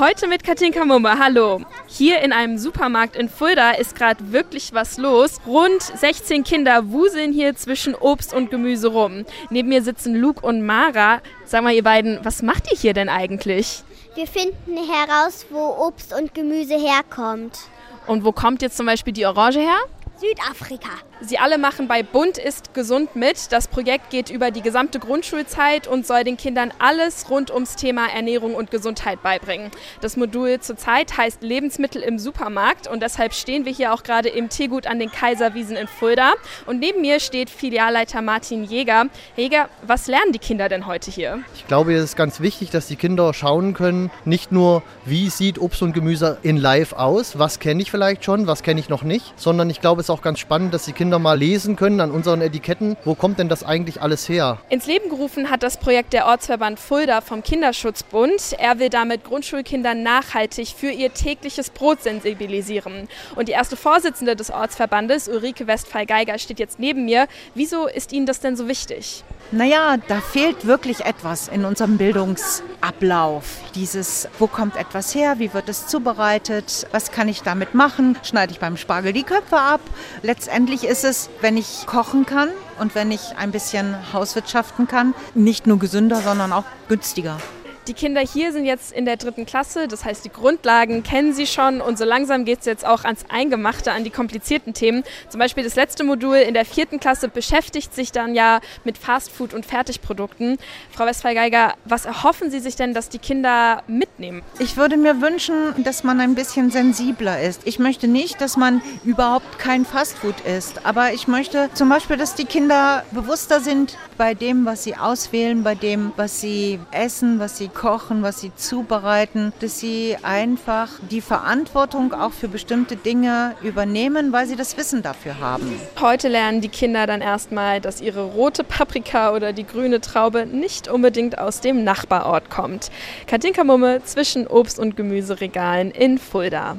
Heute mit Katinka Mumme. Hallo. Hier in einem Supermarkt in Fulda ist gerade wirklich was los. Rund 16 Kinder wuseln hier zwischen Obst und Gemüse rum. Neben mir sitzen Luke und Mara. Sag mal, ihr beiden, was macht ihr hier denn eigentlich? Wir finden heraus, wo Obst und Gemüse herkommt. Und wo kommt jetzt zum Beispiel die Orange her? Südafrika. Sie alle machen bei Bund ist gesund mit. Das Projekt geht über die gesamte Grundschulzeit und soll den Kindern alles rund ums Thema Ernährung und Gesundheit beibringen. Das Modul zurzeit heißt Lebensmittel im Supermarkt und deshalb stehen wir hier auch gerade im Teegut an den Kaiserwiesen in Fulda. Und neben mir steht Filialleiter Martin Jäger. Jäger, was lernen die Kinder denn heute hier? Ich glaube, es ist ganz wichtig, dass die Kinder schauen können, nicht nur, wie sieht Obst und Gemüse in live aus, was kenne ich vielleicht schon, was kenne ich noch nicht, sondern ich glaube, es ist auch ganz spannend, dass die Kinder mal lesen können an unseren Etiketten, wo kommt denn das eigentlich alles her. Ins Leben gerufen hat das Projekt der Ortsverband Fulda vom Kinderschutzbund. Er will damit Grundschulkinder nachhaltig für ihr tägliches Brot sensibilisieren. Und die erste Vorsitzende des Ortsverbandes, Ulrike Westphal-Geiger, steht jetzt neben mir. Wieso ist Ihnen das denn so wichtig? Naja, da fehlt wirklich etwas in unserem Bildungsablauf. Dieses, wo kommt etwas her, wie wird es zubereitet, was kann ich damit machen, schneide ich beim Spargel die Köpfe ab. Letztendlich ist es, wenn ich kochen kann und wenn ich ein bisschen Hauswirtschaften kann, nicht nur gesünder, sondern auch günstiger. Die Kinder hier sind jetzt in der dritten Klasse, das heißt, die Grundlagen kennen sie schon und so langsam geht es jetzt auch ans Eingemachte, an die komplizierten Themen. Zum Beispiel das letzte Modul in der vierten Klasse beschäftigt sich dann ja mit Fastfood und Fertigprodukten. Frau Westphal-Geiger, was erhoffen Sie sich denn, dass die Kinder mitnehmen? Ich würde mir wünschen, dass man ein bisschen sensibler ist. Ich möchte nicht, dass man überhaupt kein Fastfood isst, aber ich möchte zum Beispiel, dass die Kinder bewusster sind bei dem, was sie auswählen, bei dem, was sie essen, was sie kochen, was sie zubereiten, dass sie einfach die Verantwortung auch für bestimmte Dinge übernehmen, weil sie das Wissen dafür haben. Heute lernen die Kinder dann erstmal, dass ihre rote Paprika oder die grüne Traube nicht unbedingt aus dem Nachbarort kommt. Katinka Mumme zwischen Obst- und Gemüseregalen in Fulda.